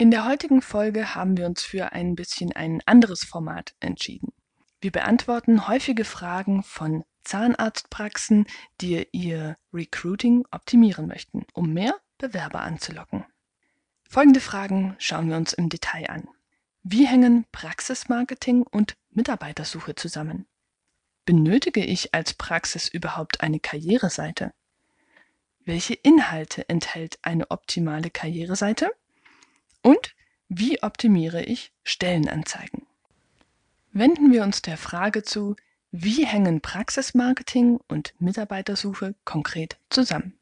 In der heutigen Folge haben wir uns für ein bisschen ein anderes Format entschieden. Wir beantworten häufige Fragen von Zahnarztpraxen, die ihr Recruiting optimieren möchten, um mehr Bewerber anzulocken. Folgende Fragen schauen wir uns im Detail an. Wie hängen Praxismarketing und Mitarbeitersuche zusammen? Benötige ich als Praxis überhaupt eine Karriereseite? Welche Inhalte enthält eine optimale Karriereseite? Und wie optimiere ich Stellenanzeigen? Wenden wir uns der Frage zu, wie hängen Praxismarketing und Mitarbeitersuche konkret zusammen?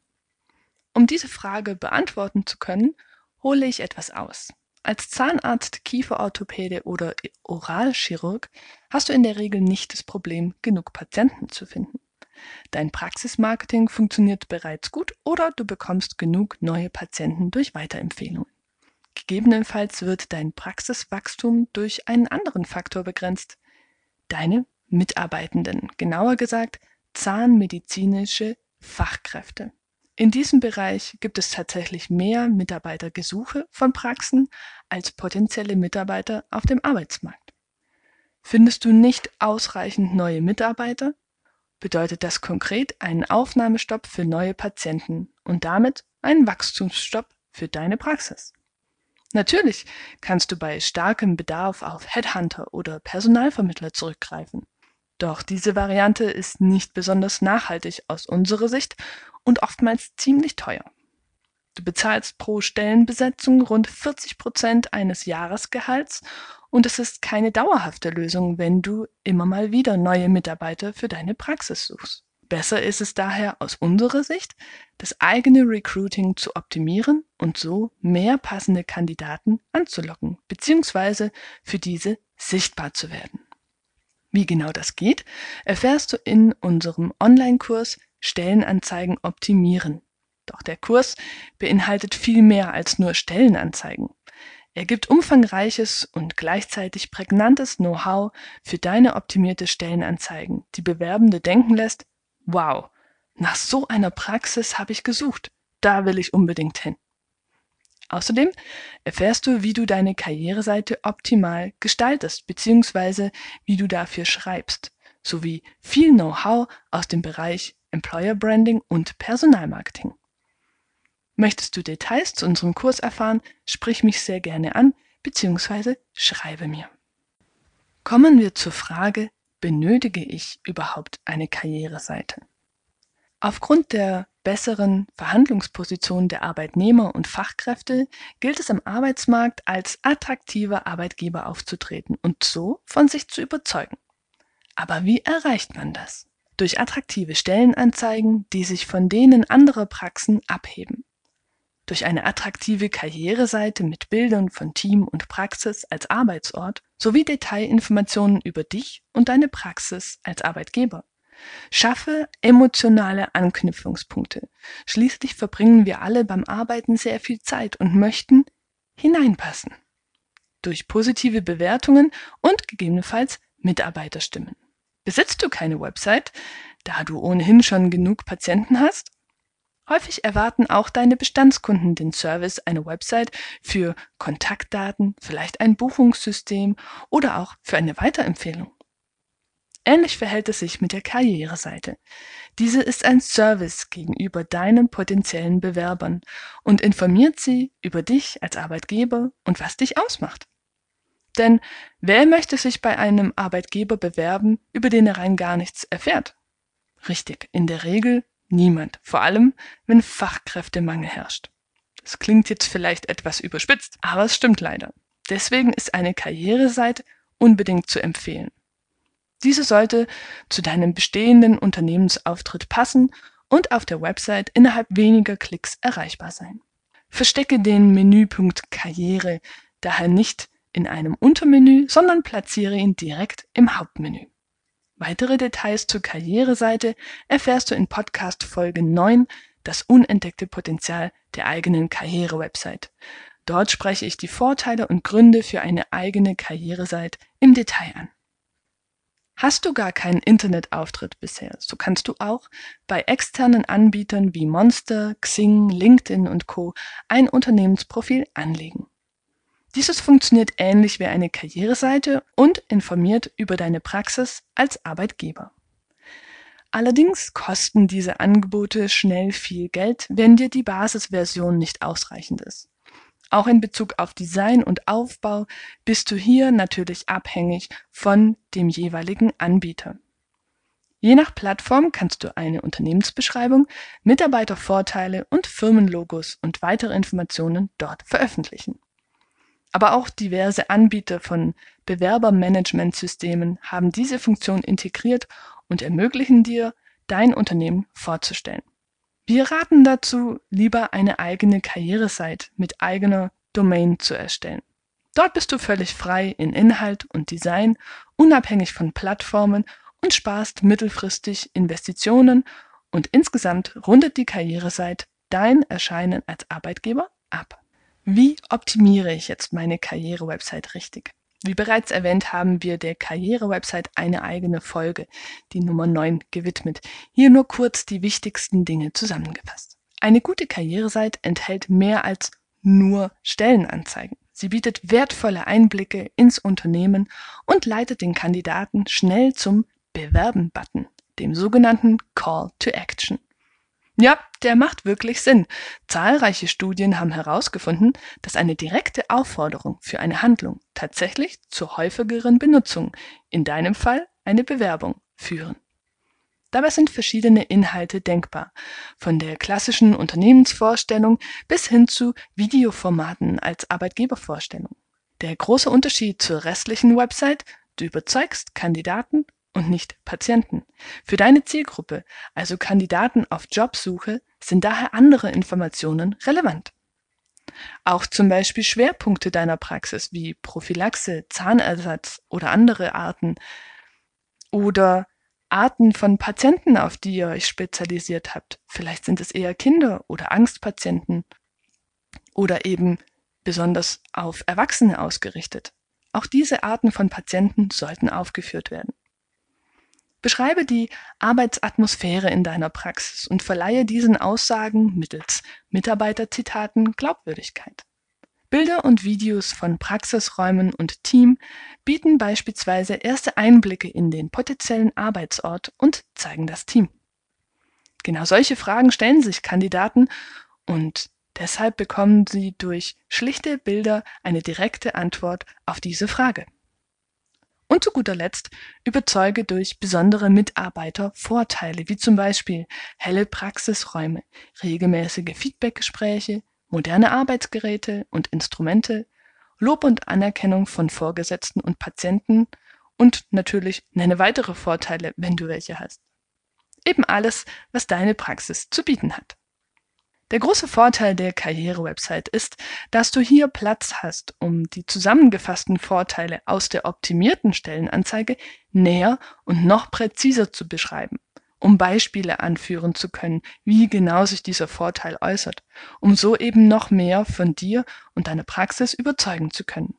Um diese Frage beantworten zu können, hole ich etwas aus. Als Zahnarzt, Kieferorthopäde oder Oralchirurg hast du in der Regel nicht das Problem, genug Patienten zu finden. Dein Praxismarketing funktioniert bereits gut oder du bekommst genug neue Patienten durch Weiterempfehlungen. Gegebenenfalls wird dein Praxiswachstum durch einen anderen Faktor begrenzt. Deine Mitarbeitenden, genauer gesagt zahnmedizinische Fachkräfte. In diesem Bereich gibt es tatsächlich mehr Mitarbeitergesuche von Praxen als potenzielle Mitarbeiter auf dem Arbeitsmarkt. Findest du nicht ausreichend neue Mitarbeiter, bedeutet das konkret einen Aufnahmestopp für neue Patienten und damit einen Wachstumsstopp für deine Praxis. Natürlich kannst du bei starkem Bedarf auf Headhunter oder Personalvermittler zurückgreifen. Doch diese Variante ist nicht besonders nachhaltig aus unserer Sicht und oftmals ziemlich teuer. Du bezahlst pro Stellenbesetzung rund 40 Prozent eines Jahresgehalts und es ist keine dauerhafte Lösung, wenn du immer mal wieder neue Mitarbeiter für deine Praxis suchst. Besser ist es daher aus unserer Sicht, das eigene Recruiting zu optimieren und so mehr passende Kandidaten anzulocken bzw. für diese sichtbar zu werden. Wie genau das geht, erfährst du in unserem Online-Kurs Stellenanzeigen optimieren. Doch der Kurs beinhaltet viel mehr als nur Stellenanzeigen. Er gibt umfangreiches und gleichzeitig prägnantes Know-how für deine optimierte Stellenanzeigen, die Bewerbende denken lässt, Wow, nach so einer Praxis habe ich gesucht. Da will ich unbedingt hin. Außerdem erfährst du, wie du deine Karriereseite optimal gestaltest bzw. wie du dafür schreibst, sowie viel Know-how aus dem Bereich Employer Branding und Personalmarketing. Möchtest du Details zu unserem Kurs erfahren, sprich mich sehr gerne an bzw. schreibe mir. Kommen wir zur Frage, benötige ich überhaupt eine Karriereseite? Aufgrund der besseren Verhandlungsposition der Arbeitnehmer und Fachkräfte gilt es am Arbeitsmarkt als attraktiver Arbeitgeber aufzutreten und so von sich zu überzeugen. Aber wie erreicht man das? Durch attraktive Stellenanzeigen, die sich von denen anderer Praxen abheben durch eine attraktive Karriereseite mit Bildern von Team und Praxis als Arbeitsort sowie Detailinformationen über dich und deine Praxis als Arbeitgeber. Schaffe emotionale Anknüpfungspunkte. Schließlich verbringen wir alle beim Arbeiten sehr viel Zeit und möchten hineinpassen. Durch positive Bewertungen und gegebenenfalls Mitarbeiterstimmen. Besitzt du keine Website, da du ohnehin schon genug Patienten hast? Häufig erwarten auch deine Bestandskunden den Service einer Website für Kontaktdaten, vielleicht ein Buchungssystem oder auch für eine Weiterempfehlung. Ähnlich verhält es sich mit der Karriereseite. Diese ist ein Service gegenüber deinen potenziellen Bewerbern und informiert sie über dich als Arbeitgeber und was dich ausmacht. Denn wer möchte sich bei einem Arbeitgeber bewerben, über den er rein gar nichts erfährt? Richtig, in der Regel Niemand. Vor allem, wenn Fachkräftemangel herrscht. Das klingt jetzt vielleicht etwas überspitzt, aber es stimmt leider. Deswegen ist eine Karriereseite unbedingt zu empfehlen. Diese sollte zu deinem bestehenden Unternehmensauftritt passen und auf der Website innerhalb weniger Klicks erreichbar sein. Verstecke den Menüpunkt Karriere daher nicht in einem Untermenü, sondern platziere ihn direkt im Hauptmenü. Weitere Details zur Karriereseite erfährst du in Podcast Folge 9, das unentdeckte Potenzial der eigenen Karriere-Website. Dort spreche ich die Vorteile und Gründe für eine eigene Karriereseite im Detail an. Hast du gar keinen Internetauftritt bisher, so kannst du auch bei externen Anbietern wie Monster, Xing, LinkedIn und Co. ein Unternehmensprofil anlegen. Dieses funktioniert ähnlich wie eine Karriereseite und informiert über deine Praxis als Arbeitgeber. Allerdings kosten diese Angebote schnell viel Geld, wenn dir die Basisversion nicht ausreichend ist. Auch in Bezug auf Design und Aufbau bist du hier natürlich abhängig von dem jeweiligen Anbieter. Je nach Plattform kannst du eine Unternehmensbeschreibung, Mitarbeitervorteile und Firmenlogos und weitere Informationen dort veröffentlichen. Aber auch diverse Anbieter von Bewerbermanagementsystemen haben diese Funktion integriert und ermöglichen dir, dein Unternehmen vorzustellen. Wir raten dazu, lieber eine eigene Karriereseite mit eigener Domain zu erstellen. Dort bist du völlig frei in Inhalt und Design, unabhängig von Plattformen und sparst mittelfristig Investitionen und insgesamt rundet die Karriereseite dein Erscheinen als Arbeitgeber ab. Wie optimiere ich jetzt meine Karriere-Website richtig? Wie bereits erwähnt, haben wir der Karriere-Website eine eigene Folge, die Nummer 9, gewidmet. Hier nur kurz die wichtigsten Dinge zusammengefasst. Eine gute Karriereseite enthält mehr als nur Stellenanzeigen. Sie bietet wertvolle Einblicke ins Unternehmen und leitet den Kandidaten schnell zum Bewerben-Button, dem sogenannten Call to Action. Ja, der macht wirklich Sinn. Zahlreiche Studien haben herausgefunden, dass eine direkte Aufforderung für eine Handlung tatsächlich zur häufigeren Benutzung, in deinem Fall eine Bewerbung, führen. Dabei sind verschiedene Inhalte denkbar, von der klassischen Unternehmensvorstellung bis hin zu Videoformaten als Arbeitgebervorstellung. Der große Unterschied zur restlichen Website, du überzeugst Kandidaten und nicht Patienten. Für deine Zielgruppe, also Kandidaten auf Jobsuche, sind daher andere Informationen relevant. Auch zum Beispiel Schwerpunkte deiner Praxis wie Prophylaxe, Zahnersatz oder andere Arten oder Arten von Patienten, auf die ihr euch spezialisiert habt. Vielleicht sind es eher Kinder oder Angstpatienten oder eben besonders auf Erwachsene ausgerichtet. Auch diese Arten von Patienten sollten aufgeführt werden. Beschreibe die Arbeitsatmosphäre in deiner Praxis und verleihe diesen Aussagen mittels Mitarbeiterzitaten Glaubwürdigkeit. Bilder und Videos von Praxisräumen und Team bieten beispielsweise erste Einblicke in den potenziellen Arbeitsort und zeigen das Team. Genau solche Fragen stellen sich Kandidaten und deshalb bekommen sie durch schlichte Bilder eine direkte Antwort auf diese Frage. Und zu guter Letzt überzeuge durch besondere Mitarbeitervorteile, wie zum Beispiel helle Praxisräume, regelmäßige Feedbackgespräche, moderne Arbeitsgeräte und Instrumente, Lob und Anerkennung von Vorgesetzten und Patienten und natürlich nenne weitere Vorteile, wenn du welche hast. Eben alles, was deine Praxis zu bieten hat. Der große Vorteil der Karriere-Website ist, dass du hier Platz hast, um die zusammengefassten Vorteile aus der optimierten Stellenanzeige näher und noch präziser zu beschreiben, um Beispiele anführen zu können, wie genau sich dieser Vorteil äußert, um so eben noch mehr von dir und deiner Praxis überzeugen zu können.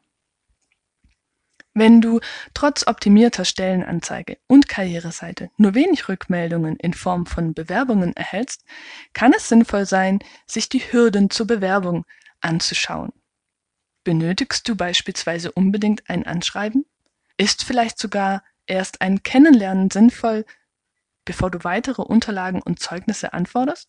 Wenn du trotz optimierter Stellenanzeige und Karriereseite nur wenig Rückmeldungen in Form von Bewerbungen erhältst, kann es sinnvoll sein, sich die Hürden zur Bewerbung anzuschauen. Benötigst du beispielsweise unbedingt ein Anschreiben? Ist vielleicht sogar erst ein Kennenlernen sinnvoll, bevor du weitere Unterlagen und Zeugnisse anforderst?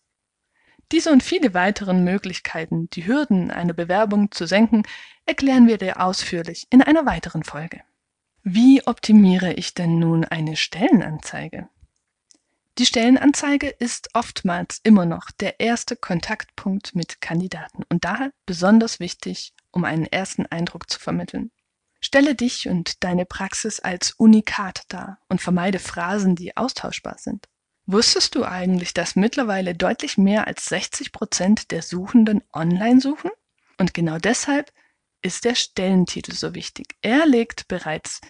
Diese und viele weiteren Möglichkeiten, die Hürden einer Bewerbung zu senken, erklären wir dir ausführlich in einer weiteren Folge. Wie optimiere ich denn nun eine Stellenanzeige? Die Stellenanzeige ist oftmals immer noch der erste Kontaktpunkt mit Kandidaten und daher besonders wichtig, um einen ersten Eindruck zu vermitteln. Stelle dich und deine Praxis als Unikat dar und vermeide Phrasen, die austauschbar sind. Wusstest du eigentlich, dass mittlerweile deutlich mehr als 60 Prozent der Suchenden online suchen? Und genau deshalb ist der Stellentitel so wichtig. Er legt bereits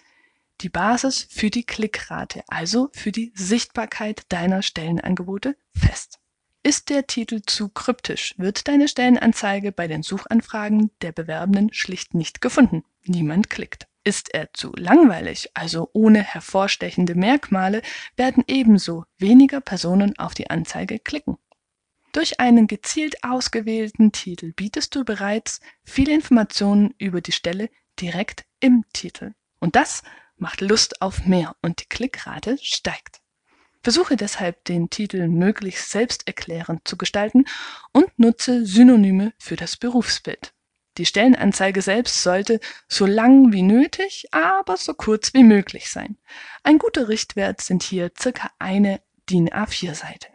die Basis für die Klickrate, also für die Sichtbarkeit deiner Stellenangebote fest. Ist der Titel zu kryptisch, wird deine Stellenanzeige bei den Suchanfragen der Bewerbenden schlicht nicht gefunden. Niemand klickt. Ist er zu langweilig, also ohne hervorstechende Merkmale, werden ebenso weniger Personen auf die Anzeige klicken. Durch einen gezielt ausgewählten Titel bietest du bereits viele Informationen über die Stelle direkt im Titel. Und das macht Lust auf mehr und die Klickrate steigt. Versuche deshalb den Titel möglichst selbsterklärend zu gestalten und nutze Synonyme für das Berufsbild. Die Stellenanzeige selbst sollte so lang wie nötig, aber so kurz wie möglich sein. Ein guter Richtwert sind hier circa eine DIN A4-Seite.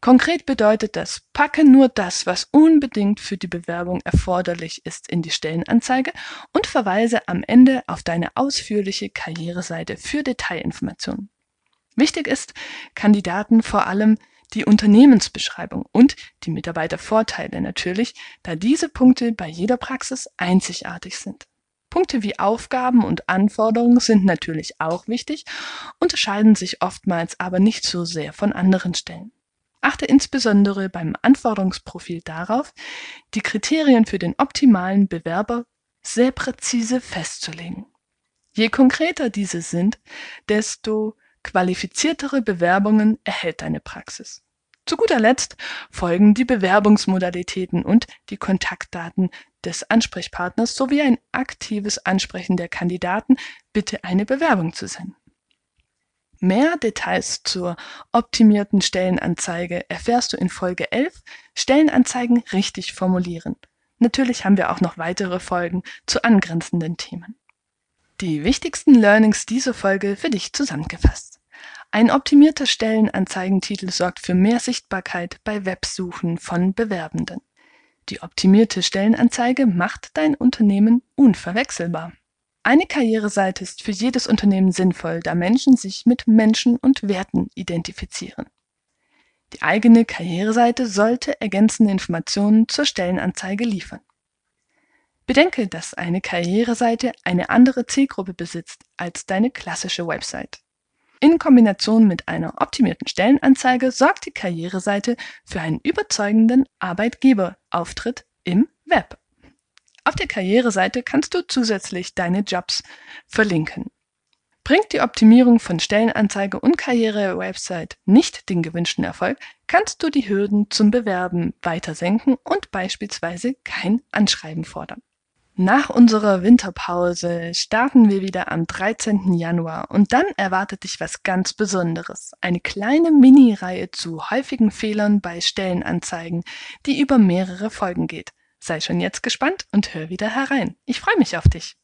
Konkret bedeutet das, packe nur das, was unbedingt für die Bewerbung erforderlich ist, in die Stellenanzeige und verweise am Ende auf deine ausführliche Karriereseite für Detailinformationen. Wichtig ist, Kandidaten vor allem die Unternehmensbeschreibung und die Mitarbeitervorteile natürlich, da diese Punkte bei jeder Praxis einzigartig sind. Punkte wie Aufgaben und Anforderungen sind natürlich auch wichtig, unterscheiden sich oftmals aber nicht so sehr von anderen Stellen. Achte insbesondere beim Anforderungsprofil darauf, die Kriterien für den optimalen Bewerber sehr präzise festzulegen. Je konkreter diese sind, desto Qualifiziertere Bewerbungen erhält deine Praxis. Zu guter Letzt folgen die Bewerbungsmodalitäten und die Kontaktdaten des Ansprechpartners sowie ein aktives Ansprechen der Kandidaten, bitte eine Bewerbung zu senden. Mehr Details zur optimierten Stellenanzeige erfährst du in Folge 11 Stellenanzeigen richtig formulieren. Natürlich haben wir auch noch weitere Folgen zu angrenzenden Themen. Die wichtigsten Learnings dieser Folge für dich zusammengefasst. Ein optimierter Stellenanzeigentitel sorgt für mehr Sichtbarkeit bei Websuchen von Bewerbenden. Die optimierte Stellenanzeige macht dein Unternehmen unverwechselbar. Eine Karriereseite ist für jedes Unternehmen sinnvoll, da Menschen sich mit Menschen und Werten identifizieren. Die eigene Karriereseite sollte ergänzende Informationen zur Stellenanzeige liefern. Bedenke, dass eine Karriereseite eine andere Zielgruppe besitzt als deine klassische Website. In Kombination mit einer optimierten Stellenanzeige sorgt die Karriereseite für einen überzeugenden Arbeitgeberauftritt im Web. Auf der Karriereseite kannst du zusätzlich deine Jobs verlinken. Bringt die Optimierung von Stellenanzeige und Karriere-Website nicht den gewünschten Erfolg, kannst du die Hürden zum Bewerben weiter senken und beispielsweise kein Anschreiben fordern. Nach unserer Winterpause starten wir wieder am 13. Januar und dann erwartet dich was ganz Besonderes. Eine kleine Mini-Reihe zu häufigen Fehlern bei Stellenanzeigen, die über mehrere Folgen geht. Sei schon jetzt gespannt und hör wieder herein. Ich freue mich auf dich.